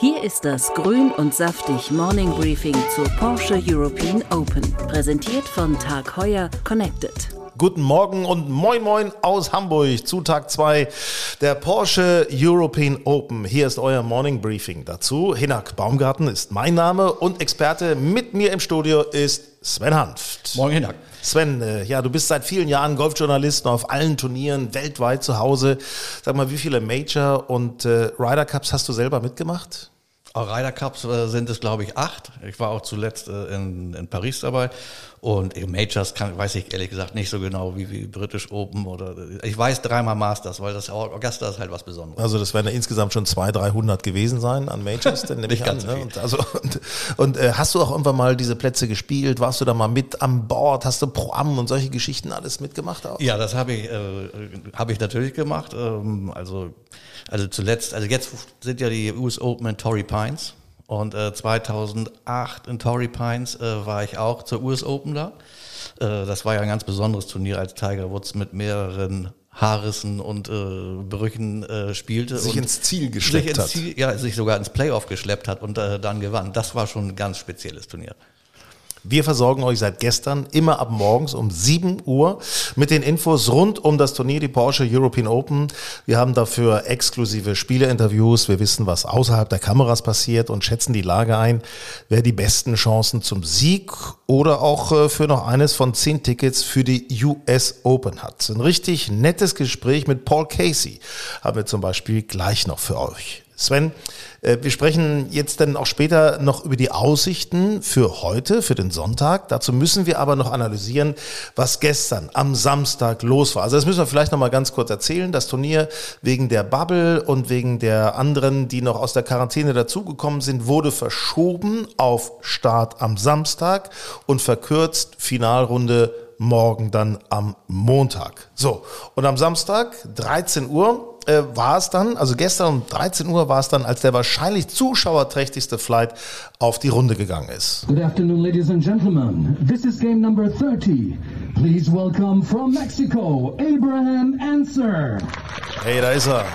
Hier ist das Grün und Saftig Morning Briefing zur Porsche European Open. Präsentiert von Tag Heuer Connected. Guten Morgen und moin moin aus Hamburg zu Tag 2 der Porsche European Open. Hier ist euer Morning Briefing dazu. Hinak Baumgarten ist mein Name und Experte mit mir im Studio ist Sven Hanft. Morgen Hinak. Sven, äh, ja, du bist seit vielen Jahren Golfjournalist auf allen Turnieren weltweit zu Hause. Sag mal, wie viele Major und äh, Ryder Cups hast du selber mitgemacht? Ryder Cups äh, sind es, glaube ich, acht. Ich war auch zuletzt äh, in, in Paris dabei. Und Majors kann, weiß ich ehrlich gesagt nicht so genau wie, wie British Open oder ich weiß dreimal Masters, weil das Augusta ist halt was Besonderes. Also das werden ja insgesamt schon 200, 300 gewesen sein an Majors, denn nehme ich an. Ne? Und, also, und, und äh, hast du auch irgendwann mal diese Plätze gespielt? Warst du da mal mit an Bord? Hast du Pro Am und solche Geschichten alles mitgemacht? Auch? Ja, das habe ich, äh, habe ich natürlich gemacht. Ähm, also, also zuletzt, also jetzt sind ja die US Open in Torrey Pines. Und äh, 2008 in Torrey Pines äh, war ich auch zur US Open da. Äh, das war ja ein ganz besonderes Turnier, als Tiger Woods mit mehreren Haarrissen und äh, Brüchen äh, spielte. Sich ins Ziel geschleppt sich ins Ziel, hat. Ja, sich sogar ins Playoff geschleppt hat und äh, dann gewann. Das war schon ein ganz spezielles Turnier. Wir versorgen euch seit gestern immer ab morgens um 7 Uhr mit den Infos rund um das Turnier, die Porsche European Open. Wir haben dafür exklusive Spielerinterviews. Wir wissen, was außerhalb der Kameras passiert und schätzen die Lage ein, wer die besten Chancen zum Sieg oder auch äh, für noch eines von zehn Tickets für die US Open hat. Ein richtig nettes Gespräch mit Paul Casey haben wir zum Beispiel gleich noch für euch. Sven, äh, wir sprechen jetzt dann auch später noch über die Aussichten für heute, für den Sonntag. Dazu müssen wir aber noch analysieren, was gestern am Samstag los war. Also das müssen wir vielleicht noch mal ganz kurz erzählen. Das Turnier wegen der Bubble und wegen der anderen, die noch aus der Quarantäne dazugekommen sind, wurde verschoben auf Start am Samstag und verkürzt Finalrunde morgen dann am Montag. So, und am Samstag, 13 Uhr, äh, war es dann, also gestern um 13 Uhr war es dann, als der wahrscheinlich zuschauerträchtigste Flight auf die Runde gegangen ist. Good afternoon, ladies and gentlemen. This is game number 30. Please welcome from Mexico, Abraham Answer. Hey, da ist er.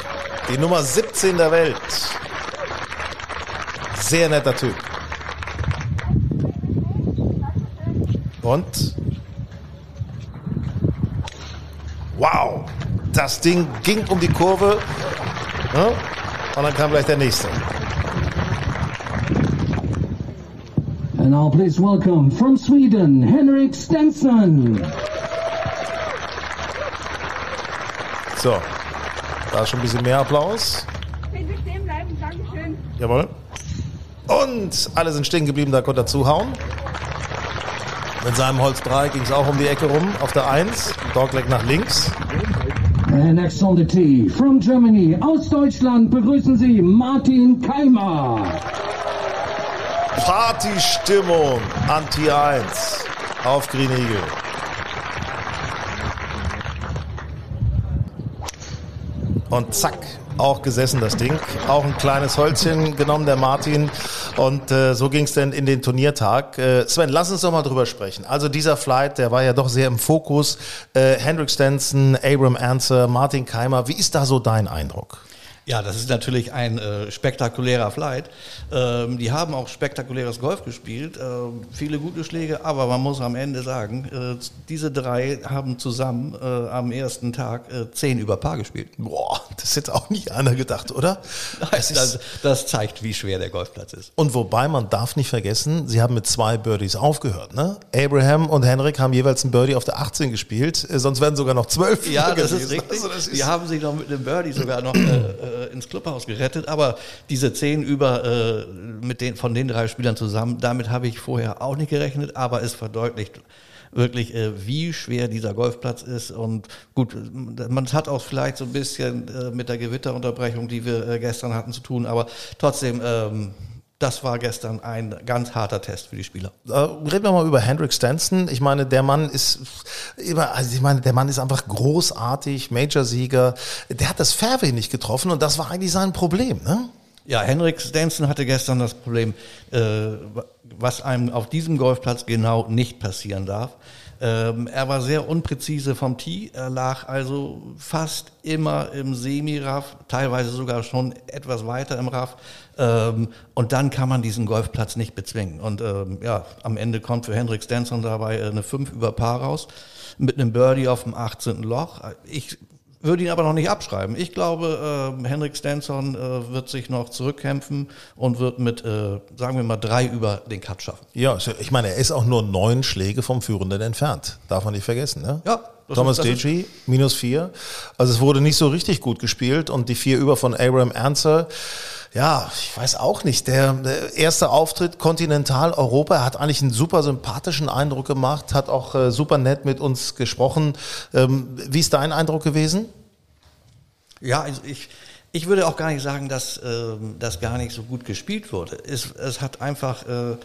Die Nummer 17 der Welt. Sehr netter Typ. Und wow, das Ding ging um die Kurve. Ne? Und dann kam gleich der nächste. And now please welcome from Sweden, Henrik Stenson. So, da ist schon ein bisschen mehr Applaus. Bitte stehen bleiben, Dankeschön. Jawohl. Und alle sind stehen geblieben, da konnte er zuhauen. Mit seinem Holz 3 ging es auch um die Ecke rum auf der 1. Dogleg nach links. And next on the tee, from Germany, aus Deutschland begrüßen Sie Martin Keimer. Partystimmung an Tier 1 auf Green Eagle. Und zack, auch gesessen das Ding. Auch ein kleines Holzchen genommen, der Martin. Und äh, so ging es denn in den Turniertag. Äh, Sven, lass uns doch mal drüber sprechen. Also dieser Flight, der war ja doch sehr im Fokus. Äh, Hendrik Stenson, Abram Answer, Martin Keimer. Wie ist da so dein Eindruck? Ja, das ist natürlich ein äh, spektakulärer Flight. Ähm, die haben auch spektakuläres Golf gespielt, ähm, viele gute Schläge, aber man muss am Ende sagen, äh, diese drei haben zusammen äh, am ersten Tag äh, zehn über Paar gespielt. Boah, das hätte auch nicht einer gedacht, oder? Das, das, das zeigt, wie schwer der Golfplatz ist. Und wobei man darf nicht vergessen, sie haben mit zwei Birdies aufgehört. Ne? Abraham und Henrik haben jeweils ein Birdie auf der 18 gespielt, äh, sonst werden sogar noch zwölf. Ja, das ist richtig. Also das ist die haben sich noch mit einem Birdie sogar noch äh, ins Clubhaus gerettet, aber diese zehn über äh, mit den, von den drei Spielern zusammen, damit habe ich vorher auch nicht gerechnet, aber es verdeutlicht, wirklich, äh, wie schwer dieser Golfplatz ist. Und gut, man hat auch vielleicht so ein bisschen äh, mit der Gewitterunterbrechung, die wir äh, gestern hatten, zu tun, aber trotzdem, ähm, das war gestern ein ganz harter Test für die Spieler. Äh, reden wir mal über Hendrik Stenson. Ich meine, der Mann ist immer, also ich meine, der Mann ist einfach großartig, Major-Sieger. Der hat das Fairway nicht getroffen und das war eigentlich sein Problem, ne? Ja, Henrik Stenson hatte gestern das Problem, äh, was einem auf diesem Golfplatz genau nicht passieren darf. Ähm, er war sehr unpräzise vom Tee, er lag also fast immer im Semi-Raff, teilweise sogar schon etwas weiter im Raff. Ähm, und dann kann man diesen Golfplatz nicht bezwingen. Und ähm, ja, am Ende kommt für Hendrik Stenson dabei eine 5 über Paar raus mit einem Birdie auf dem 18. Loch. Ich würde ihn aber noch nicht abschreiben. Ich glaube, äh, Henrik Stenson äh, wird sich noch zurückkämpfen und wird mit, äh, sagen wir mal, drei über den Cut schaffen. Ja, ich meine, er ist auch nur neun Schläge vom Führenden entfernt. Darf man nicht vergessen, ne? Ja. Thomas Deci, minus vier. Also es wurde nicht so richtig gut gespielt und die vier über von Abraham Answer. Ja, ich weiß auch nicht. Der, der erste Auftritt Kontinentaleuropa, er hat eigentlich einen super sympathischen Eindruck gemacht, hat auch äh, super nett mit uns gesprochen. Ähm, wie ist dein Eindruck gewesen? Ja, also ich, ich würde auch gar nicht sagen, dass äh, das gar nicht so gut gespielt wurde. Es, es hat einfach, äh,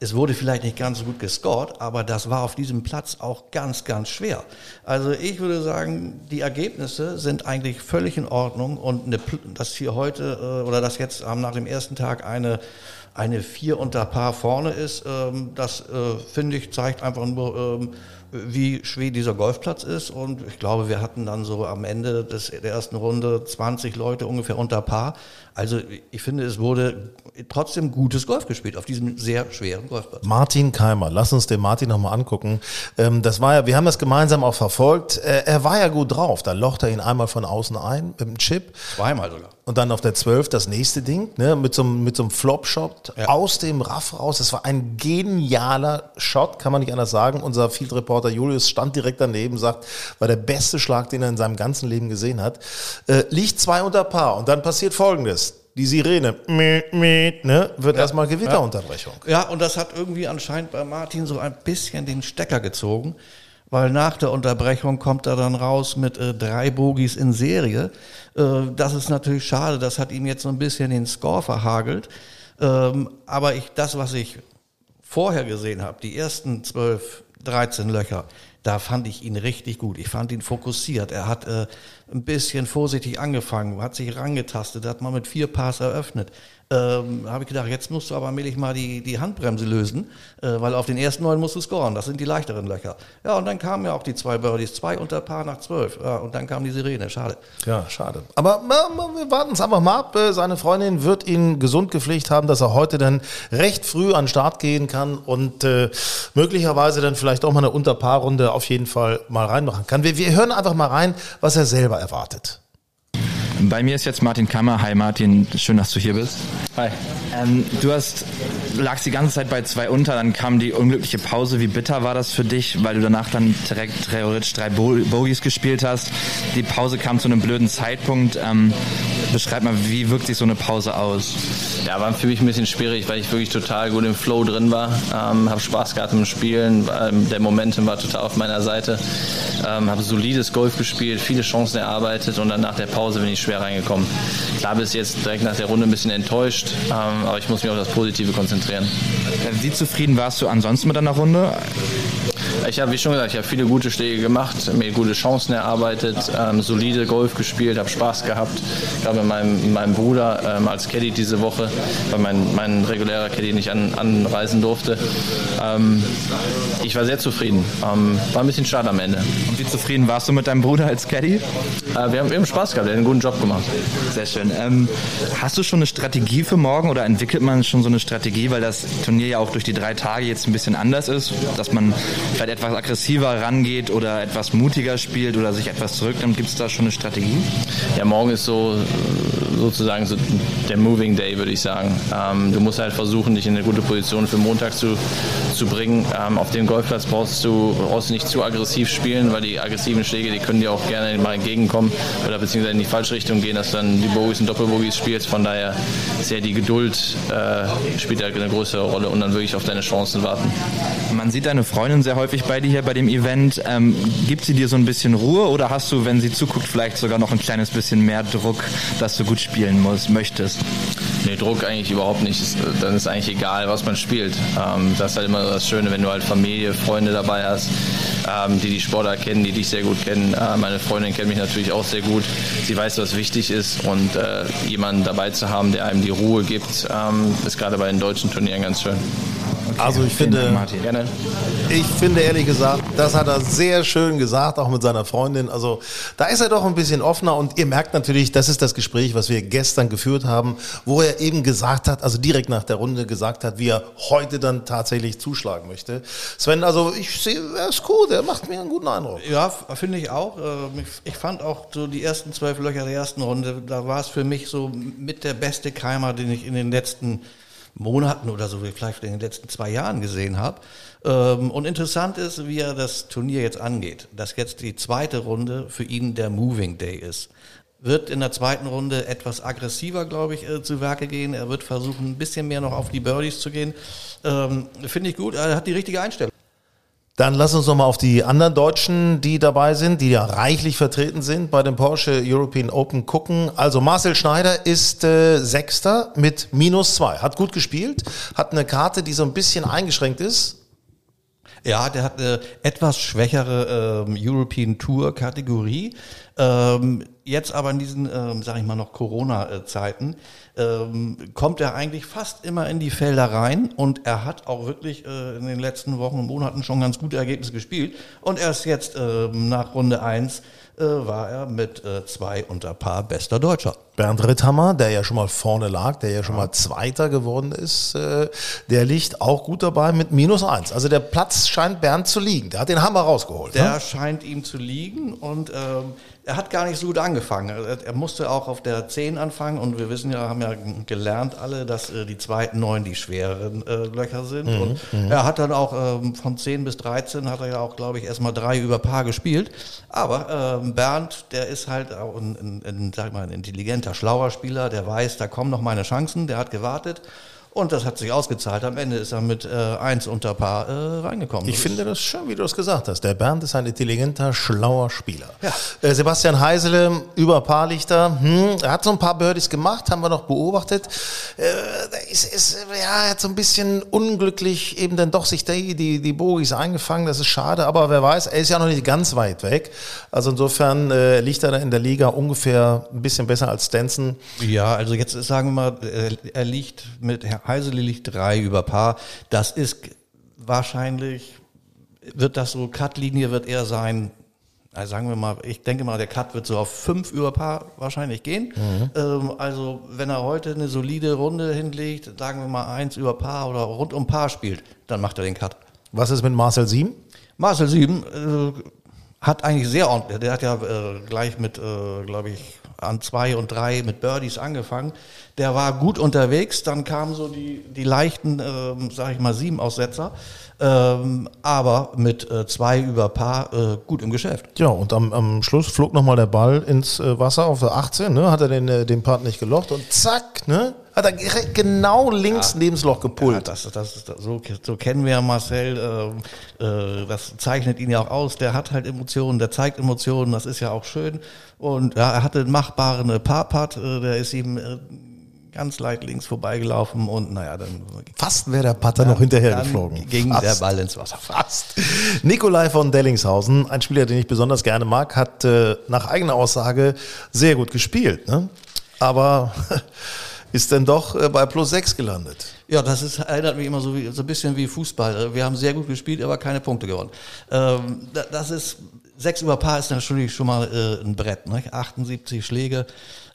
es wurde vielleicht nicht ganz so gut gescored, aber das war auf diesem Platz auch ganz, ganz schwer. Also ich würde sagen, die Ergebnisse sind eigentlich völlig in Ordnung und eine, dass hier heute äh, oder dass jetzt nach dem ersten Tag eine eine vier unter Paar vorne ist, ähm, das äh, finde ich zeigt einfach nur ähm, wie schwer dieser Golfplatz ist. Und ich glaube, wir hatten dann so am Ende des, der ersten Runde 20 Leute ungefähr unter Paar. Also ich finde, es wurde trotzdem gutes Golf gespielt auf diesem sehr schweren Golfplatz. Martin Keimer, lass uns den Martin nochmal angucken. Ähm, das war ja, wir haben das gemeinsam auch verfolgt. Äh, er war ja gut drauf. Da locht er ihn einmal von außen ein mit dem Chip. Zweimal sogar. Und dann auf der 12 das nächste Ding, ne, mit so, einem, mit so einem Flop-Shot ja. aus dem Raff raus. Das war ein genialer Shot, kann man nicht anders sagen. Unser Field Reporter Julius stand direkt daneben, sagt, war der beste Schlag, den er in seinem ganzen Leben gesehen hat. Äh, liegt zwei unter Paar und dann passiert Folgendes die Sirene, ne, wird ja, erstmal Gewitterunterbrechung. Ja. ja, und das hat irgendwie anscheinend bei Martin so ein bisschen den Stecker gezogen, weil nach der Unterbrechung kommt er dann raus mit äh, drei Bogies in Serie. Äh, das ist natürlich schade, das hat ihm jetzt so ein bisschen den Score verhagelt. Ähm, aber ich, das, was ich vorher gesehen habe, die ersten zwölf, 13 Löcher, da fand ich ihn richtig gut. Ich fand ihn fokussiert. Er hat äh, ein bisschen vorsichtig angefangen, hat sich rangetastet, hat mal mit vier Pass eröffnet ähm, habe ich gedacht, jetzt musst du aber allmählich mal die, die Handbremse lösen, äh, weil auf den ersten neun musst du scoren. Das sind die leichteren Löcher. Ja, und dann kamen ja auch die zwei Birdies, zwei unter Paar nach zwölf. Ja, und dann kam die Sirene. Schade. Ja, schade. Aber äh, wir warten es einfach mal ab. Äh, seine Freundin wird ihn gesund gepflegt haben, dass er heute dann recht früh an den Start gehen kann und äh, möglicherweise dann vielleicht auch mal eine Unterpaarrunde auf jeden Fall mal reinmachen kann. Wir, wir hören einfach mal rein, was er selber erwartet. Bei mir ist jetzt Martin Kammer. Hi Martin, schön, dass du hier bist. Hi. Ähm, du hast, lagst die ganze Zeit bei zwei unter, dann kam die unglückliche Pause. Wie bitter war das für dich, weil du danach dann direkt theoretisch drei Bogies gespielt hast? Die Pause kam zu einem blöden Zeitpunkt. Ähm, beschreib mal, wie wirkt sich so eine Pause aus? Ja, war für mich ein bisschen schwierig, weil ich wirklich total gut im Flow drin war. Ähm, habe Spaß gehabt im Spielen. Ähm, der Momentum war total auf meiner Seite. Ähm, habe solides Golf gespielt, viele Chancen erarbeitet und dann nach der Pause bin ich schwer reingekommen. Klar bist jetzt direkt nach der Runde ein bisschen enttäuscht, ähm, aber ich muss mich auf das Positive konzentrieren. Wie zufrieden warst du ansonsten mit deiner Runde? Ich habe, wie schon gesagt, ich habe viele gute Schläge gemacht, mir gute Chancen erarbeitet, ähm, solide Golf gespielt, habe Spaß gehabt. Gerade mit meinem, meinem Bruder ähm, als Caddy diese Woche, weil mein, mein regulärer Caddy nicht an, anreisen durfte. Ähm, ich war sehr zufrieden. Ähm, war ein bisschen schade am Ende. Und wie zufrieden warst du mit deinem Bruder als Caddy? Äh, wir haben eben Spaß gehabt, er hat einen guten Job gemacht. Sehr schön. Ähm, hast du schon eine Strategie für morgen oder entwickelt man schon so eine Strategie, weil das Turnier ja auch durch die drei Tage jetzt ein bisschen anders ist, dass man vielleicht etwas aggressiver rangeht oder etwas mutiger spielt oder sich etwas zurücknimmt? Gibt es da schon eine Strategie? Ja, morgen ist so sozusagen so der Moving Day, würde ich sagen. Ähm, du musst halt versuchen, dich in eine gute Position für Montag zu, zu bringen. Ähm, auf dem Golfplatz brauchst du, brauchst du nicht zu aggressiv spielen, weil die aggressiven Schläge, die können dir auch gerne mal entgegenkommen oder beziehungsweise in die falsche Richtung gehen, dass du dann die Bogies und Doppelbogies spielst. Von daher ist ja die Geduld äh, spielt ja eine größere Rolle und dann wirklich auf deine Chancen warten. Man sieht deine Freundin sehr häufig bei dir hier bei dem Event. Ähm, gibt sie dir so ein bisschen Ruhe oder hast du, wenn sie zuguckt, vielleicht sogar noch ein kleines bisschen mehr Druck, dass du gut spielen musst, möchtest? Nee, Druck eigentlich überhaupt nicht. Dann ist eigentlich egal, was man spielt. Ähm, das ist halt immer das Schöne, wenn du halt Familie, Freunde dabei hast, ähm, die die Sportler kennen, die dich sehr gut kennen. Äh, meine Freundin kennt mich natürlich auch sehr gut. Sie weiß, was wichtig ist und äh, jemanden dabei zu haben, der einem die Ruhe gibt, ähm, ist gerade bei den deutschen Turnieren ganz schön. Okay, also ich finde, Dank, Gerne. ich finde ehrlich gesagt, das hat er sehr schön gesagt, auch mit seiner Freundin. Also da ist er doch ein bisschen offener und ihr merkt natürlich, das ist das Gespräch, was wir gestern geführt haben, wo er eben gesagt hat, also direkt nach der Runde gesagt hat, wie er heute dann tatsächlich zuschlagen möchte. Sven, also ich sehe, er ist gut, er macht mir einen guten Eindruck. Ja, finde ich auch. Ähm, ich fand auch so die ersten zwölf Löcher der ersten Runde, da war es für mich so mit der beste Keimer, den ich in den letzten Monaten oder so, wie vielleicht in den letzten zwei Jahren gesehen habe. Ähm, und interessant ist, wie er das Turnier jetzt angeht, dass jetzt die zweite Runde für ihn der Moving Day ist. Wird in der zweiten Runde etwas aggressiver, glaube ich, äh, zu Werke gehen. Er wird versuchen, ein bisschen mehr noch auf die Birdies zu gehen. Ähm, Finde ich gut. Er hat die richtige Einstellung. Dann lass uns noch mal auf die anderen Deutschen, die dabei sind, die ja reichlich vertreten sind bei dem Porsche European Open gucken. Also Marcel Schneider ist äh, Sechster mit minus zwei. Hat gut gespielt, hat eine Karte, die so ein bisschen eingeschränkt ist. Ja, der hat eine etwas schwächere ähm, European Tour Kategorie. Ähm, jetzt aber in diesen, ähm, sage ich mal noch Corona-Zeiten ähm, kommt er eigentlich fast immer in die Felder rein und er hat auch wirklich äh, in den letzten Wochen und Monaten schon ganz gute Ergebnisse gespielt und erst jetzt äh, nach Runde eins äh, war er mit äh, zwei unter Paar bester Deutscher. Bernd Ritthammer, der ja schon mal vorne lag, der ja schon mal Zweiter geworden ist, äh, der liegt auch gut dabei mit minus eins. Also der Platz scheint Bernd zu liegen. Der hat den Hammer rausgeholt. Der ne? scheint ihm zu liegen und ähm, er hat gar nicht so gut angefangen. Er, er, musste auch auf der 10 anfangen und wir wissen ja, haben ja gelernt alle, dass äh, die zweiten neun die schwereren äh, Löcher sind. Mhm, und mhm. er hat dann auch ähm, von 10 bis 13 hat er ja auch, glaube ich, erstmal drei über Paar gespielt. Aber ähm, Bernd, der ist halt auch ein, ein, ein, sag mal, ein intelligenter, schlauer Spieler, der weiß, da kommen noch meine Chancen, der hat gewartet. Und das hat sich ausgezahlt. Am Ende ist er mit äh, eins unter Paar äh, reingekommen. Ich finde das schön, wie du es gesagt hast. Der Bernd ist ein intelligenter, schlauer Spieler. Ja. Äh, Sebastian Heisele, über Paar Lichter. Hm, er hat so ein paar Birdies gemacht, haben wir noch beobachtet. Äh, ist, ist, ja, er hat so ein bisschen unglücklich eben dann doch sich die, die, die Bogies eingefangen. Das ist schade, aber wer weiß, er ist ja noch nicht ganz weit weg. Also insofern äh, liegt er in der Liga ungefähr ein bisschen besser als Stenson. Ja, also jetzt sagen wir mal, er liegt mit Heisele liegt drei über Paar. Das ist wahrscheinlich, wird das so, Cut-Linie wird eher sein, also sagen wir mal, ich denke mal, der Cut wird so auf fünf über Paar wahrscheinlich gehen. Mhm. Ähm, also wenn er heute eine solide Runde hinlegt, sagen wir mal eins über Paar oder rund um Paar spielt, dann macht er den Cut. Was ist mit Marcel Sieben? Marcel Sieben äh, hat eigentlich sehr ordentlich, der hat ja äh, gleich mit, äh, glaube ich, an zwei und drei mit Birdies angefangen. Der war gut unterwegs, dann kamen so die, die leichten, ähm, sag ich mal, sieben Aussetzer. Ähm, aber mit äh, zwei über Paar äh, gut im Geschäft. Ja, und am, am Schluss flog nochmal der Ball ins äh, Wasser auf der 18, ne? hat er den, äh, den Part nicht gelocht und zack, ne? hat er genau links ja. neben das Loch gepult. Ja, das, das, das, so, so kennen wir Marcel, äh, äh, das zeichnet ihn ja auch aus, der hat halt Emotionen, der zeigt Emotionen, das ist ja auch schön. Und ja, er hatte einen machbaren äh, Parpart, äh, der ist ihm äh, ganz leicht links vorbeigelaufen und naja, dann. Fast wäre der Putter noch hinterher geflogen. Ging Fast. der Ball ins Wasser. Fast. Nikolai von Dellingshausen, ein Spieler, den ich besonders gerne mag, hat äh, nach eigener Aussage sehr gut gespielt. Ne? Aber ist dann doch äh, bei plus sechs gelandet. Ja, das ist, erinnert mich immer so, wie, so ein bisschen wie Fußball. Wir haben sehr gut gespielt, aber keine Punkte gewonnen. Ähm, das ist, sechs über Paar ist natürlich schon mal äh, ein Brett, ne? 78 Schläge.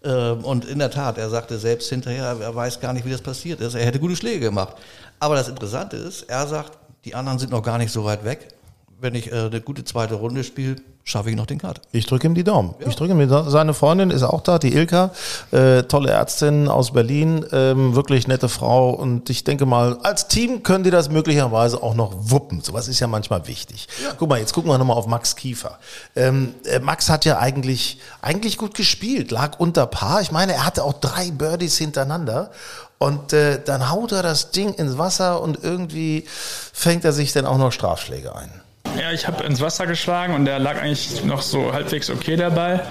Ähm, und in der Tat, er sagte selbst hinterher, er weiß gar nicht, wie das passiert ist. Er hätte gute Schläge gemacht. Aber das Interessante ist, er sagt, die anderen sind noch gar nicht so weit weg wenn ich äh, eine gute zweite Runde spiele, schaffe ich noch den Cut. Ich drücke ihm die Daumen. Ich drücke ihm die Daumen. Seine Freundin ist auch da, die Ilka, äh, tolle Ärztin aus Berlin, ähm, wirklich nette Frau. Und ich denke mal, als Team können die das möglicherweise auch noch wuppen. Sowas ist ja manchmal wichtig. Guck mal, jetzt gucken wir nochmal auf Max Kiefer. Ähm, äh, Max hat ja eigentlich, eigentlich gut gespielt, lag unter Paar. Ich meine, er hatte auch drei Birdies hintereinander. Und äh, dann haut er das Ding ins Wasser und irgendwie fängt er sich dann auch noch Strafschläge ein. Ja, ich habe ins Wasser geschlagen und der lag eigentlich noch so halbwegs okay der Ball.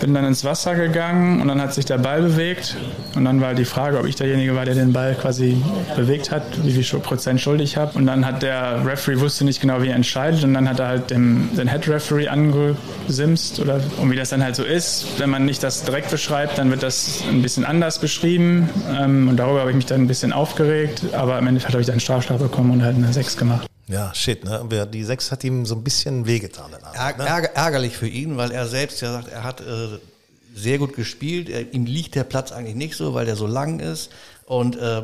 Bin dann ins Wasser gegangen und dann hat sich der Ball bewegt. Und dann war die Frage, ob ich derjenige war, der den Ball quasi bewegt hat, wie viel Prozent Schuld ich habe. Und dann hat der Referee wusste nicht genau, wie er entscheidet. Und dann hat er halt dem, den Head Referee angesimst. Oder, und wie das dann halt so ist, wenn man nicht das direkt beschreibt, dann wird das ein bisschen anders beschrieben. Ähm, und darüber habe ich mich dann ein bisschen aufgeregt. Aber am Ende habe ich dann einen Strafschlag bekommen und halt eine 6 gemacht. Ja, shit, ne? Die 6 hat ihm so ein bisschen wehgetan. Ne? ärger, ärgerlich für ihn, weil er selbst ja sagt, er hat äh, sehr gut gespielt. Er, ihm liegt der Platz eigentlich nicht so, weil der so lang ist. Und äh,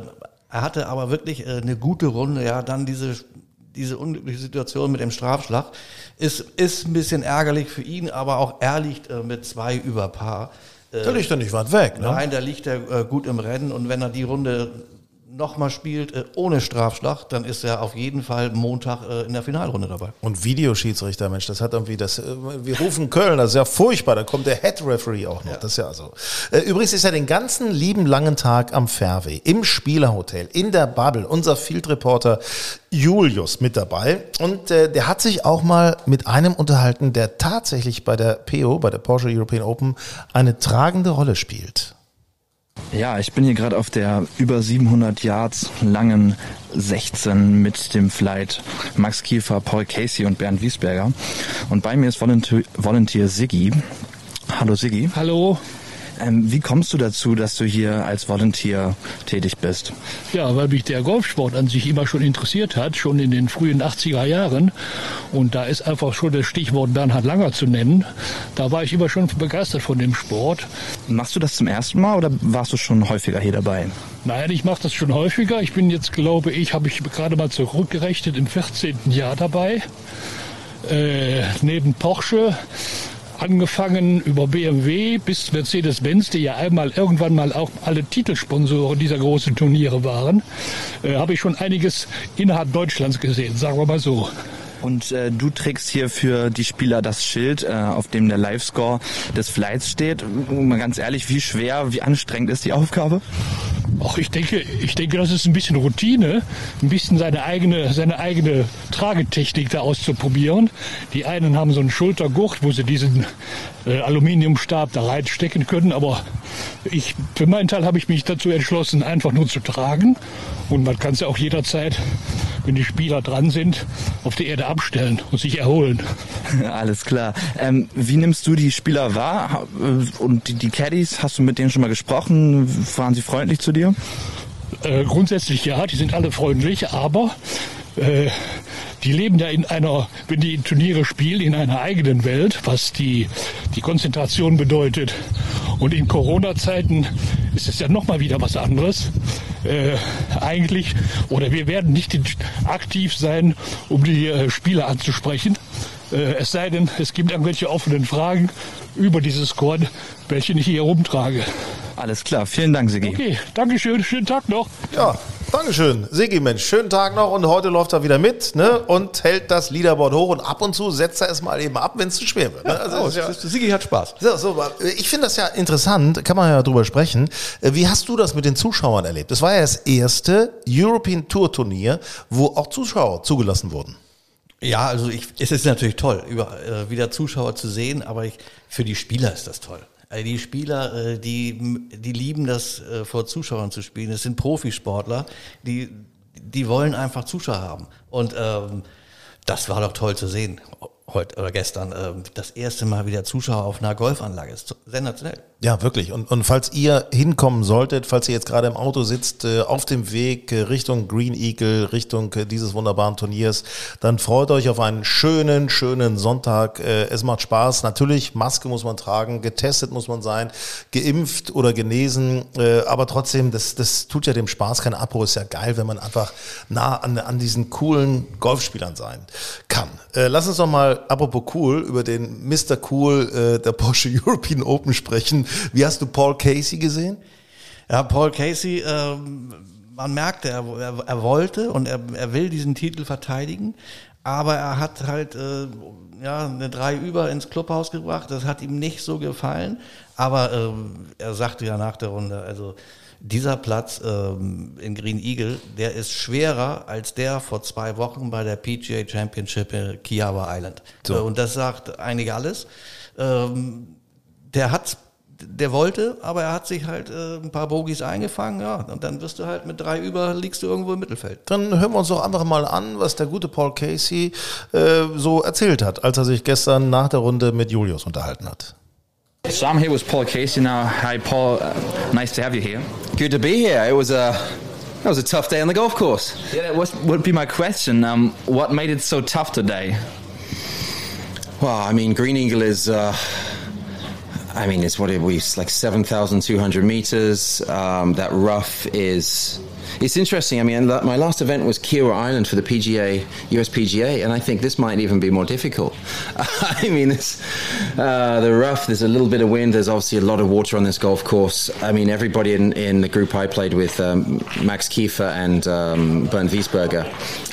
er hatte aber wirklich äh, eine gute Runde. Ja, dann diese diese unglückliche Situation mit dem Strafschlag ist, ist ein bisschen ärgerlich für ihn, aber auch er liegt äh, mit zwei über Paar. Äh, da liegt er nicht weit weg. Ne? Nein, da liegt er äh, gut im Rennen und wenn er die Runde nochmal spielt äh, ohne Strafschlag, dann ist er auf jeden Fall Montag äh, in der Finalrunde dabei. Und Videoschiedsrichter, Mensch, das hat irgendwie das, äh, wir rufen Köln, das ist ja furchtbar, da kommt der Head Referee auch noch, ja. das ist ja so. Äh, übrigens ist er den ganzen lieben langen Tag am Fairway, im Spielerhotel, in der Bubble, unser Field Reporter Julius mit dabei und äh, der hat sich auch mal mit einem unterhalten, der tatsächlich bei der PO, bei der Porsche European Open, eine tragende Rolle spielt. Ja, ich bin hier gerade auf der über 700 Yards langen 16 mit dem Flight Max Kiefer, Paul Casey und Bernd Wiesberger. Und bei mir ist Volunteer, Volunteer Siggi. Hallo Siggi. Hallo. Ähm, wie kommst du dazu, dass du hier als Volunteer tätig bist? Ja, weil mich der Golfsport an sich immer schon interessiert hat, schon in den frühen 80er Jahren. Und da ist einfach schon das Stichwort Bernhard Langer zu nennen. Da war ich immer schon begeistert von dem Sport. Machst du das zum ersten Mal oder warst du schon häufiger hier dabei? Nein, ich mache das schon häufiger. Ich bin jetzt, glaube ich, habe ich gerade mal zurückgerechnet, im 14. Jahr dabei. Äh, neben Porsche angefangen über BMW bis Mercedes-Benz, die ja einmal irgendwann mal auch alle Titelsponsoren dieser großen Turniere waren, äh, habe ich schon einiges innerhalb Deutschlands gesehen, sagen wir mal so. Und äh, du trägst hier für die Spieler das Schild, äh, auf dem der Live-Score des Flights steht. Mal ganz ehrlich, wie schwer, wie anstrengend ist die Aufgabe? Ach, ich denke, ich denke, das ist ein bisschen Routine, ein bisschen seine eigene, seine eigene Tragetechnik da auszuprobieren. Die einen haben so einen Schultergurt, wo sie diesen äh, Aluminiumstab da reinstecken können, aber ich, für meinen Teil habe ich mich dazu entschlossen, einfach nur zu tragen. Und man kann es ja auch jederzeit, wenn die Spieler dran sind, auf die Erde abstellen und sich erholen. Alles klar. Ähm, wie nimmst du die Spieler wahr? Und die, die Caddies, hast du mit denen schon mal gesprochen? Waren sie freundlich zu dir? Äh, grundsätzlich ja, die sind alle freundlich, aber äh, die leben ja in einer, wenn die Turniere spielen, in einer eigenen Welt, was die, die Konzentration bedeutet. Und in Corona-Zeiten ist es ja nochmal wieder was anderes. Äh, eigentlich, oder wir werden nicht aktiv sein, um die äh, Spieler anzusprechen. Äh, es sei denn, es gibt irgendwelche offenen Fragen über dieses Score, welche ich hier rumtrage. Alles klar, vielen Dank, Sigi. Okay, Dankeschön, schönen Tag noch. Ja, Dankeschön, Sigi, Mensch, schönen Tag noch und heute läuft er wieder mit ne, und hält das Leaderboard hoch und ab und zu setzt er es mal eben ab, wenn es zu schwer wird. Ne? Also, ja, Sigi hat Spaß. So, so, ich finde das ja interessant, kann man ja drüber sprechen. Wie hast du das mit den Zuschauern erlebt? Das war ja das erste European Tour Turnier, wo auch Zuschauer zugelassen wurden. Ja, also ich, es ist natürlich toll, über, äh, wieder Zuschauer zu sehen, aber ich, für die Spieler ist das toll. Also die Spieler, äh, die, die lieben das, äh, vor Zuschauern zu spielen. Es sind Profisportler, die, die wollen einfach Zuschauer haben. Und ähm, das war doch toll zu sehen. Heute oder gestern äh, das erste Mal wieder Zuschauer auf einer Golfanlage. Ist sensationell. Ja, wirklich. Und, und falls ihr hinkommen solltet, falls ihr jetzt gerade im Auto sitzt, äh, auf dem Weg äh, Richtung Green Eagle, Richtung äh, dieses wunderbaren Turniers, dann freut euch auf einen schönen, schönen Sonntag. Äh, es macht Spaß. Natürlich, Maske muss man tragen, getestet muss man sein, geimpft oder genesen. Äh, aber trotzdem, das, das tut ja dem Spaß keinen Abbruch. Ist ja geil, wenn man einfach nah an, an diesen coolen Golfspielern sein kann. Lass uns doch mal, apropos cool, über den Mr. Cool äh, der Porsche European Open sprechen. Wie hast du Paul Casey gesehen? Ja, Paul Casey, ähm, man merkte, er, er, er wollte und er, er will diesen Titel verteidigen, aber er hat halt äh, ja, eine drei über ins Clubhaus gebracht. Das hat ihm nicht so gefallen, aber ähm, er sagte ja nach der Runde, also dieser Platz ähm, in Green Eagle, der ist schwerer als der vor zwei Wochen bei der PGA Championship in Kiawa Island. So. Äh, Und das sagt eigentlich alles. Ähm, der hat der wollte, aber er hat sich halt äh, ein paar Bogies eingefangen, ja, und dann wirst du halt mit drei über, liegst du irgendwo im Mittelfeld. Dann hören wir uns doch einfach mal an, was der gute Paul Casey äh, so erzählt hat, als er sich gestern nach der Runde mit Julius unterhalten hat. So I'm here with Paul Casey now. Hi, Paul. Uh, nice to have you here. Good to be here. It was a that was a tough day on the golf course. Yeah, that was, would be my question. Um, what made it so tough today? Well, I mean, Green Eagle is. Uh, I mean, it's what it we like seven thousand two hundred meters. Um, that rough is. It's interesting. I mean, my last event was Kiowa Island for the PGA, US PGA, and I think this might even be more difficult. I mean, this, uh, the rough. There's a little bit of wind. There's obviously a lot of water on this golf course. I mean, everybody in, in the group I played with, um, Max Kiefer and um, Bernd Wiesberger,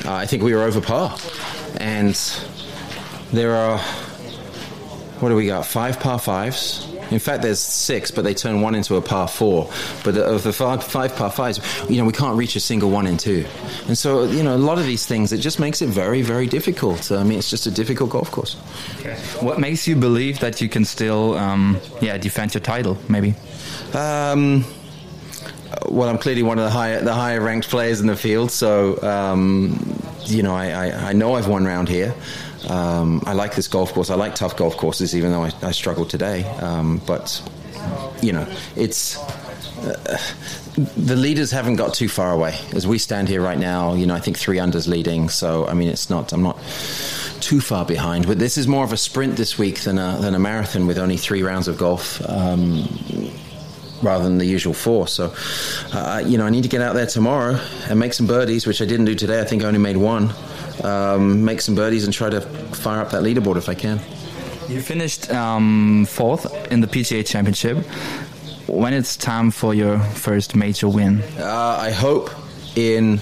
uh, I think we were over par, and there are what do we got? Five par fives. In fact, there's six, but they turn one into a par four. But of the five, five par fives, you know, we can't reach a single one in two. And so, you know, a lot of these things, it just makes it very, very difficult. I mean, it's just a difficult golf course. What makes you believe that you can still, um, yeah, defend your title? Maybe. Um, well, I'm clearly one of the higher the higher ranked players in the field, so um, you know I, I, I know I've won round here. Um, I like this golf course. I like tough golf courses, even though I, I struggled today. Um, but you know, it's uh, the leaders haven't got too far away. As we stand here right now, you know, I think three unders leading. So I mean, it's not. I'm not too far behind. But this is more of a sprint this week than a than a marathon with only three rounds of golf. Um, rather than the usual four. So, uh, you know, I need to get out there tomorrow and make some birdies, which I didn't do today. I think I only made one. Um, make some birdies and try to fire up that leaderboard if I can. You finished um, fourth in the PGA Championship. When it's time for your first major win? Uh, I hope in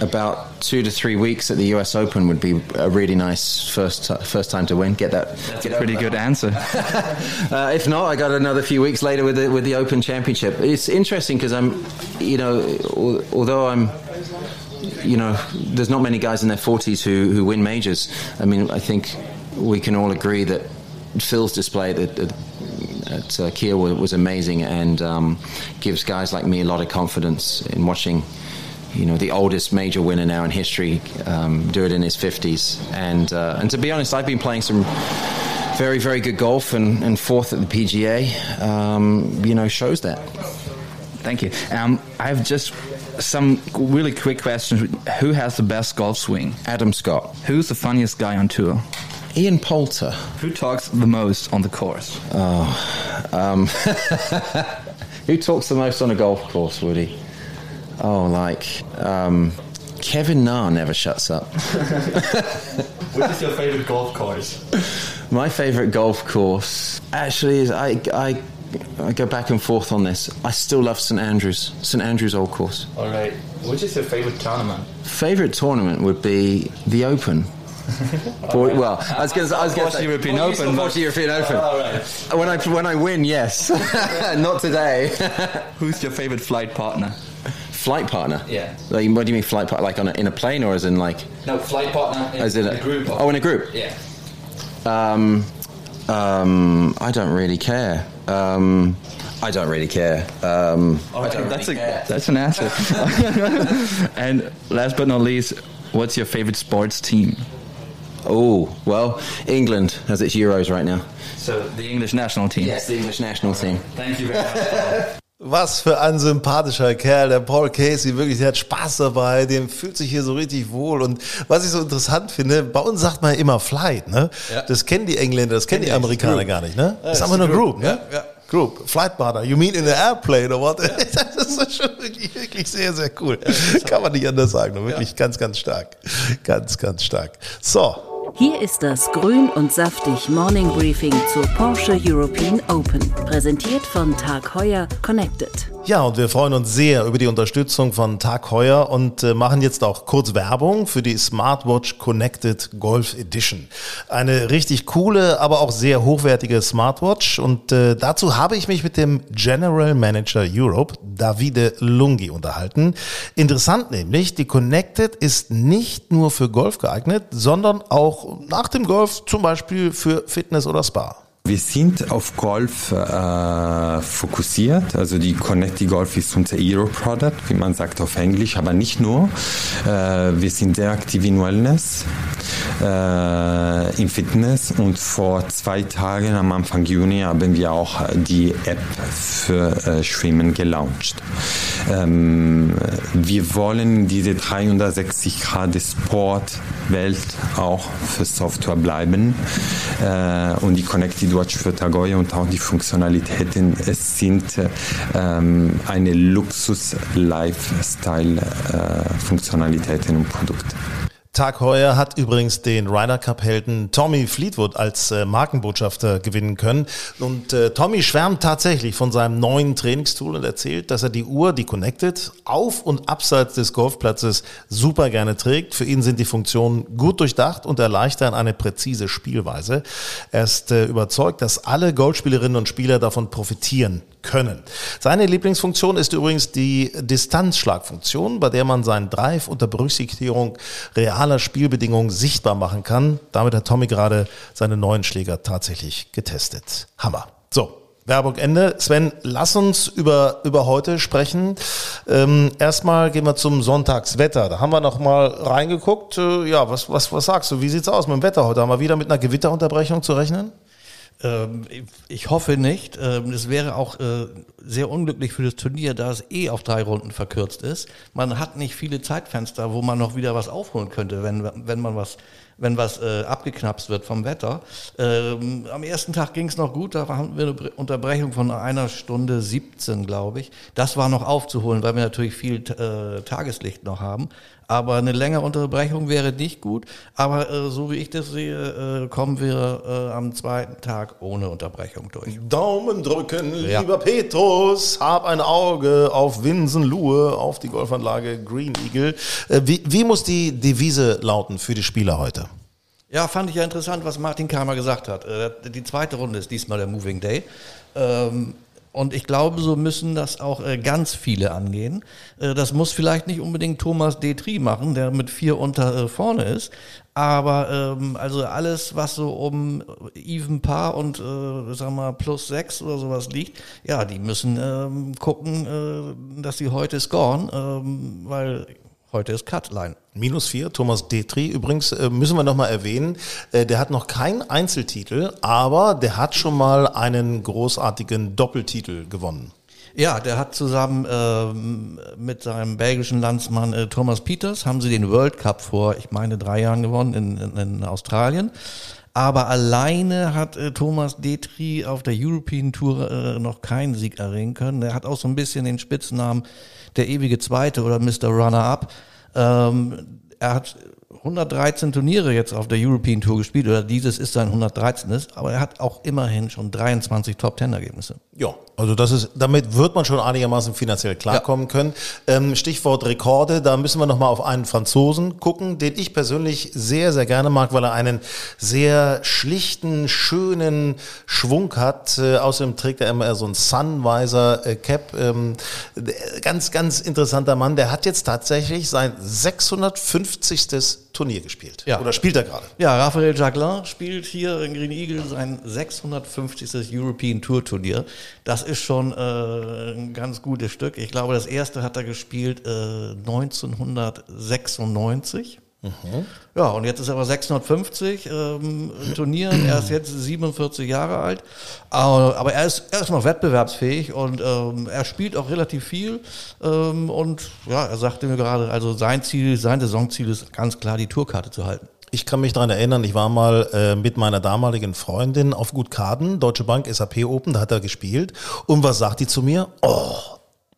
about two to three weeks at the U.S. Open would be a really nice first first time to win. Get that. That's a pretty good answer. uh, if not, I got another few weeks later with the with the Open Championship. It's interesting because I'm, you know, although I'm. You know, there's not many guys in their 40s who, who win majors. I mean, I think we can all agree that Phil's display at, at, at uh, Kia was, was amazing and um, gives guys like me a lot of confidence in watching you know, the oldest major winner now in history, um, do it in his 50s. And, uh, and to be honest, I've been playing some very, very good golf and, and fourth at the PGA, um, you know, shows that. Thank you. Um, I have just some really quick questions. Who has the best golf swing? Adam Scott. Who's the funniest guy on tour? Ian Poulter. Who talks the most on the course? Oh, um, who talks the most on a golf course, Woody? Oh, like um, Kevin Na never shuts up. Which is your favorite golf course? My favorite golf course actually is I, I I go back and forth on this. I still love St Andrews, St Andrews Old Course. All right. Which is your favorite tournament? Favorite tournament would be the Open. For, well, I was going to. I was going say European Open. But, European Open. All right. When I when I win, yes. Not today. Who's your favorite flight partner? Flight partner. Yeah. Like, what do you mean flight partner? Like on a, in a plane or as in like? No, flight partner. In, as in a, group. Oh, in a group. Yeah. Um, um, I don't really care. Um, I don't really care. Um, right, that's really a care. that's an answer. and last but not least, what's your favorite sports team? Oh, well, England, as it's Euros right now. So the English national team. Yes, the English national team. Thank you very much. Was für ein sympathischer Kerl, der Paul Casey, wirklich, der hat Spaß dabei, dem fühlt sich hier so richtig wohl. Und was ich so interessant finde, bei uns sagt man immer Flight, ne? Ja. Das kennen die Engländer, das kennen die Amerikaner Group. gar nicht, ne? Ja, Das ist einfach nur Group, Group, ne? ja, ja. Group, Flight Partner, you mean in an airplane or what? Das ist schon wirklich, wirklich sehr, sehr cool. Kann man nicht anders sagen, ne? wirklich ganz, ganz stark. Ganz, ganz stark. So, Hier ist das Grün und saftig Morning Briefing zur Porsche European Open, präsentiert von Tag Heuer Connected. Ja, und wir freuen uns sehr über die Unterstützung von Tag Heuer und äh, machen jetzt auch kurz Werbung für die Smartwatch Connected Golf Edition. Eine richtig coole, aber auch sehr hochwertige Smartwatch und äh, dazu habe ich mich mit dem General Manager Europe, Davide Lunghi, unterhalten. Interessant nämlich, die Connected ist nicht nur für Golf geeignet, sondern auch nach dem Golf zum Beispiel für Fitness oder Spa. Wir sind auf Golf äh, fokussiert. Also die Connected Golf ist unser Hero Product, wie man sagt auf Englisch, aber nicht nur. Äh, wir sind sehr aktiv in Wellness, äh, in Fitness und vor zwei Tagen am Anfang Juni haben wir auch die App für äh, Schwimmen gelauncht. Ähm, wir wollen diese 360 Grad Sportwelt auch für Software bleiben äh, und die Connected Watch für Tagoya und auch die Funktionalitäten es sind ähm, eine Luxus-Lifestyle-Funktionalitäten und Produkte. Tag Heuer hat übrigens den Ryder Cup Helden Tommy Fleetwood als äh, Markenbotschafter gewinnen können. Und äh, Tommy schwärmt tatsächlich von seinem neuen Trainingstool und erzählt, dass er die Uhr, die Connected, auf und abseits des Golfplatzes super gerne trägt. Für ihn sind die Funktionen gut durchdacht und erleichtern eine präzise Spielweise. Er ist äh, überzeugt, dass alle Golfspielerinnen und Spieler davon profitieren können. Seine Lieblingsfunktion ist übrigens die Distanzschlagfunktion, bei der man seinen Drive unter Berücksichtigung realer Spielbedingungen sichtbar machen kann. Damit hat Tommy gerade seine neuen Schläger tatsächlich getestet. Hammer. So. Werbung Ende. Sven, lass uns über, über heute sprechen. Ähm, erstmal gehen wir zum Sonntagswetter. Da haben wir noch mal reingeguckt. Äh, ja, was, was, was sagst du? Wie sieht's aus mit dem Wetter heute? Haben wir wieder mit einer Gewitterunterbrechung zu rechnen? Ähm, ich hoffe nicht. Ähm, Es wäre auch äh, sehr unglücklich für das Turnier, da es eh auf drei Runden verkürzt ist. Man hat nicht viele Zeitfenster, wo man noch wieder was aufholen könnte, wenn, wenn man was wenn was äh, abgeknapst wird vom Wetter. Ähm, am ersten Tag ging es noch gut, da haben wir eine Bre- Unterbrechung von einer Stunde 17, glaube ich. Das war noch aufzuholen, weil wir natürlich viel äh, Tageslicht noch haben. Aber eine längere Unterbrechung wäre nicht gut. Aber äh, so wie ich das sehe, äh, kommen wir äh, am zweiten Tag ohne Unterbrechung durch. Daumen drücken, Ja. lieber Petrus. Hab ein Auge auf Winsenluhe, auf die Golfanlage Green Eagle. Äh, Wie, wie muss die Devise lauten für die Spieler heute? Ja, fand ich ja interessant, was Martin Kramer gesagt hat. Äh, Die zweite Runde ist diesmal der Moving Day. Ähm, Und ich glaube, so müssen das auch äh, ganz viele angehen. Äh, Das muss vielleicht nicht unbedingt Thomas Detri machen, der mit vier unter äh, vorne ist. Aber ähm, also alles, was so um Even Paar und äh, sag mal plus sechs oder sowas liegt, ja, die müssen ähm, gucken, äh, dass sie heute scoren, ähm, weil heute ist Cutline. Minus vier, Thomas Detri. Übrigens äh, müssen wir nochmal erwähnen, äh, der hat noch keinen Einzeltitel, aber der hat schon mal einen großartigen Doppeltitel gewonnen. Ja, der hat zusammen ähm, mit seinem belgischen Landsmann äh, Thomas Peters, haben sie den World Cup vor, ich meine, drei Jahren gewonnen in, in, in Australien. Aber alleine hat äh, Thomas Detri auf der European Tour äh, noch keinen Sieg erringen können. Er hat auch so ein bisschen den Spitznamen der ewige Zweite oder Mr. Runner-Up. Ähm, er hat 113 Turniere jetzt auf der European Tour gespielt, oder dieses ist sein 113. Aber er hat auch immerhin schon 23 Top-10-Ergebnisse. Ja, also das ist, damit wird man schon einigermaßen finanziell klarkommen können. Ähm, Stichwort Rekorde, da müssen wir nochmal auf einen Franzosen gucken, den ich persönlich sehr, sehr gerne mag, weil er einen sehr schlichten, schönen Schwung hat. Äh, außerdem trägt er immer so ein Sunvisor äh, Cap. Ähm, ganz, ganz interessanter Mann. Der hat jetzt tatsächlich sein 650. Turnier gespielt. Ja. Oder spielt er gerade? Ja, Raphael Jacquelin spielt hier in Green Eagle sein 650. European Tour Turnier. Das ist schon äh, ein ganz gutes Stück. Ich glaube, das erste hat er gespielt äh, 1996. Ja, und jetzt ist er aber 650 ähm, Turnieren. Er ist jetzt 47 Jahre alt. Aber, aber er, ist, er ist noch wettbewerbsfähig und ähm, er spielt auch relativ viel. Ähm, und ja, er sagte mir gerade, also sein Ziel, sein Saisonziel ist ganz klar, die Tourkarte zu halten. Ich kann mich daran erinnern, ich war mal äh, mit meiner damaligen Freundin auf Gut Kaden, Deutsche Bank SAP Open, da hat er gespielt. Und was sagt die zu mir? Oh,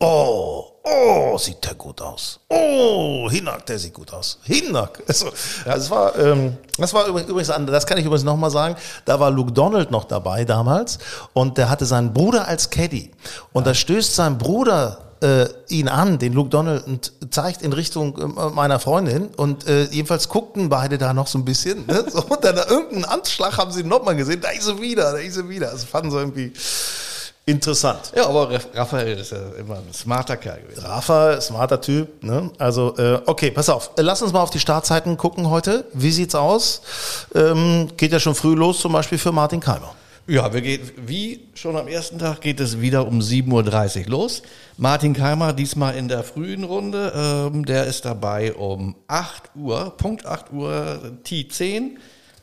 oh, oh, sieht der gut aus. Oh, Hinak, der sieht gut aus. Hinak. Also, das war, ähm, das war übrigens, das kann ich übrigens nochmal sagen, da war Luke Donald noch dabei damals und der hatte seinen Bruder als Caddy. Und da stößt sein Bruder äh, ihn an, den Luke Donald, und zeigt in Richtung äh, meiner Freundin. Und äh, jedenfalls guckten beide da noch so ein bisschen. Ne? So, und dann irgendeinen Anschlag haben sie nochmal gesehen. Da ist sie wieder, da ist sie wieder. Das fanden sie irgendwie interessant. Ja, aber Raphael ist ja immer ein smarter Kerl gewesen. Rafa, smarter Typ. Ne? Also, äh, okay, pass auf. Lass uns mal auf die Startzeiten gucken heute. Wie sieht's aus? Ähm, geht ja schon früh los, zum Beispiel für Martin Keimer. Ja, wir gehen, wie schon am ersten Tag geht es wieder um 7.30 Uhr los. Martin Keimer diesmal in der frühen Runde. Ähm, der ist dabei um 8 Uhr, Punkt 8 Uhr T10,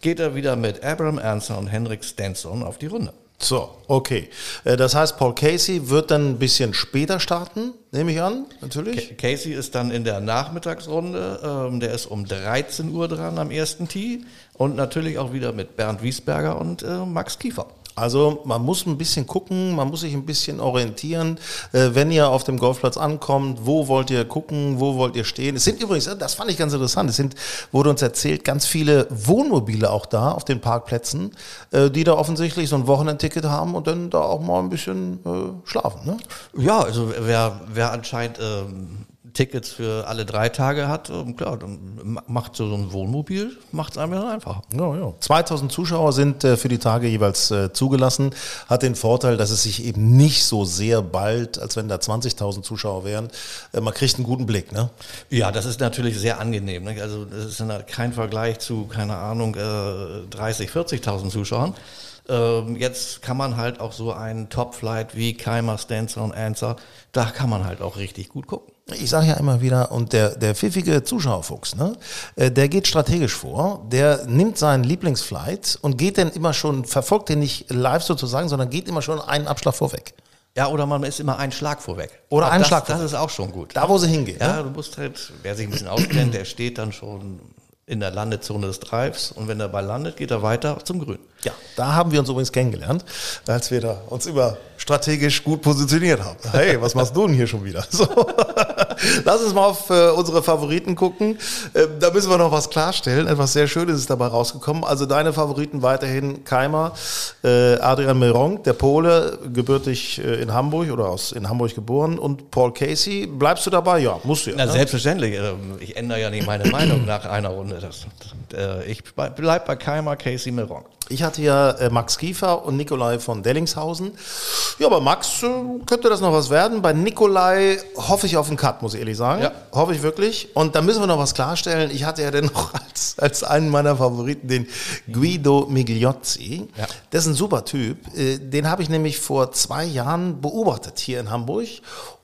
geht er wieder mit Abram Ernster und Henrik Stenson auf die Runde. So, okay. Äh, Das heißt, Paul Casey wird dann ein bisschen später starten, nehme ich an, natürlich. Casey ist dann in der Nachmittagsrunde. Ähm, der ist um 13 Uhr dran am ersten Tee. Und natürlich auch wieder mit Bernd Wiesberger und äh, Max Kiefer. Also man muss ein bisschen gucken, man muss sich ein bisschen orientieren, äh, wenn ihr auf dem Golfplatz ankommt, wo wollt ihr gucken, wo wollt ihr stehen. Es sind übrigens, das fand ich ganz interessant, es sind, wurde uns erzählt, ganz viele Wohnmobile auch da auf den Parkplätzen, äh, die da offensichtlich so ein Wochenendticket haben und dann da auch mal ein bisschen äh, schlafen. Ne? Ja, also wer, wer anscheinend ähm, Tickets für alle drei Tage hat, ähm, klar, dann ma- macht so ein Wohnmobil, macht es einem dann einfacher. Ja, ja. 2000 Zuschauer sind äh, für die Tage jeweils äh, zugelassen. Hat den Vorteil, dass es sich eben nicht so sehr bald, als wenn da 20.000 Zuschauer wären. Äh, man kriegt einen guten Blick, ne? Ja, das ist natürlich sehr angenehm. Ne? Also das ist kein Vergleich zu, keine Ahnung, äh, 30, 40.000 Zuschauern. Ähm, jetzt kann man halt auch so einen Top-Flight wie Keimer, Stanzer und Answer, da kann man halt auch richtig gut gucken. Ich sage ja immer wieder, und der, der pfiffige Zuschauerfuchs, ne, äh, der geht strategisch vor, der nimmt seinen Lieblingsflight und geht dann immer schon, verfolgt den nicht live sozusagen, sondern geht immer schon einen Abschlag vorweg. Ja, oder man ist immer einen Schlag vorweg. Oder einen das, Schlag Das vorweg. ist auch schon gut. Da, wo sie hingehen. Ja, ne? du musst halt, wer sich ein bisschen auskennt, der steht dann schon in der Landezone des Drives und wenn er bei landet, geht er weiter zum Grün. Ja, da haben wir uns übrigens kennengelernt, als wir da uns über strategisch gut positioniert haben. Hey, was machst du denn hier schon wieder? So. Lass uns mal auf äh, unsere Favoriten gucken. Äh, da müssen wir noch was klarstellen. Etwas sehr Schönes ist dabei rausgekommen. Also deine Favoriten weiterhin Keimer, äh, Adrian Meronk, der Pole, gebürtig äh, in Hamburg oder aus in Hamburg geboren und Paul Casey. Bleibst du dabei? Ja, musst du ja. Na, ne? selbstverständlich. Ähm, Ich ändere ja nicht meine Meinung nach einer Runde. Das, äh, ich bleib bei Keimer, Casey, Meron. Ich hatte ja äh, Max Kiefer und Nikolai von Dellingshausen. Ja, bei Max könnte das noch was werden. Bei Nikolai hoffe ich auf einen Cut, muss ich ehrlich sagen. Ja. Hoffe ich wirklich. Und da müssen wir noch was klarstellen. Ich hatte ja dann noch als, als einen meiner Favoriten den Guido Migliozzi. Ja. Der ist ein super Typ. Äh, Den habe ich nämlich vor zwei Jahren beobachtet hier in Hamburg.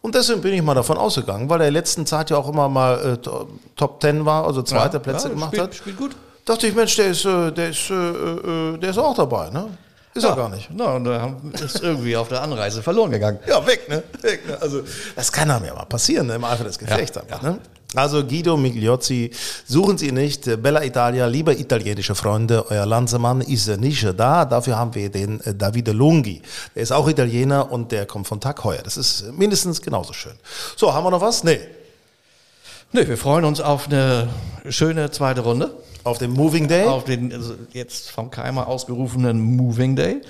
Und deswegen bin ich mal davon ausgegangen, weil er in der letzten Zeit ja auch immer mal äh, to- Top Ten war, also zweite Plätze ja, gemacht spielt, hat. Spielt gut. Dachte ich, Mensch, der ist, äh, der ist, äh, der ist auch dabei, ne? Ist er gar nicht. Na, und da haben- ist irgendwie auf der Anreise verloren gegangen. Ja, weg, ne? Weg, ne? Also, das kann einem ja mal passieren, ne? im Eifer des Gefechts. Ja, ja. Ne? Also Guido Migliozzi, suchen Sie nicht. Bella Italia, liebe italienische Freunde, euer Landsmann ist nicht da. Dafür haben wir den äh, Davide Lunghi. Der ist auch Italiener und der kommt von Tag heuer. Das ist mindestens genauso schön. So, haben wir noch was? Nee. Nö, wir freuen uns auf eine schöne zweite Runde. Auf den Moving Day? Auf den also jetzt vom Keimer ausgerufenen Moving Day.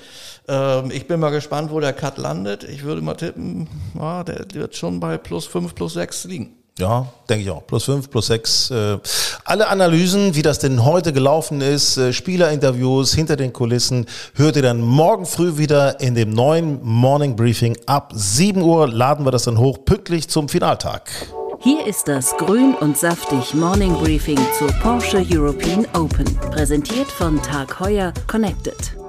Ähm, ich bin mal gespannt, wo der Cut landet. Ich würde mal tippen, ja, der wird schon bei plus 5, plus 6 liegen. Ja, denke ich auch. Plus fünf, plus sechs. Äh, alle Analysen, wie das denn heute gelaufen ist, äh, Spielerinterviews hinter den Kulissen, hört ihr dann morgen früh wieder in dem neuen Morning Briefing. Ab 7 Uhr laden wir das dann hoch, pünktlich zum Finaltag. Hier ist das Grün und saftig Morning Briefing zur Porsche European Open, präsentiert von Tag Heuer Connected.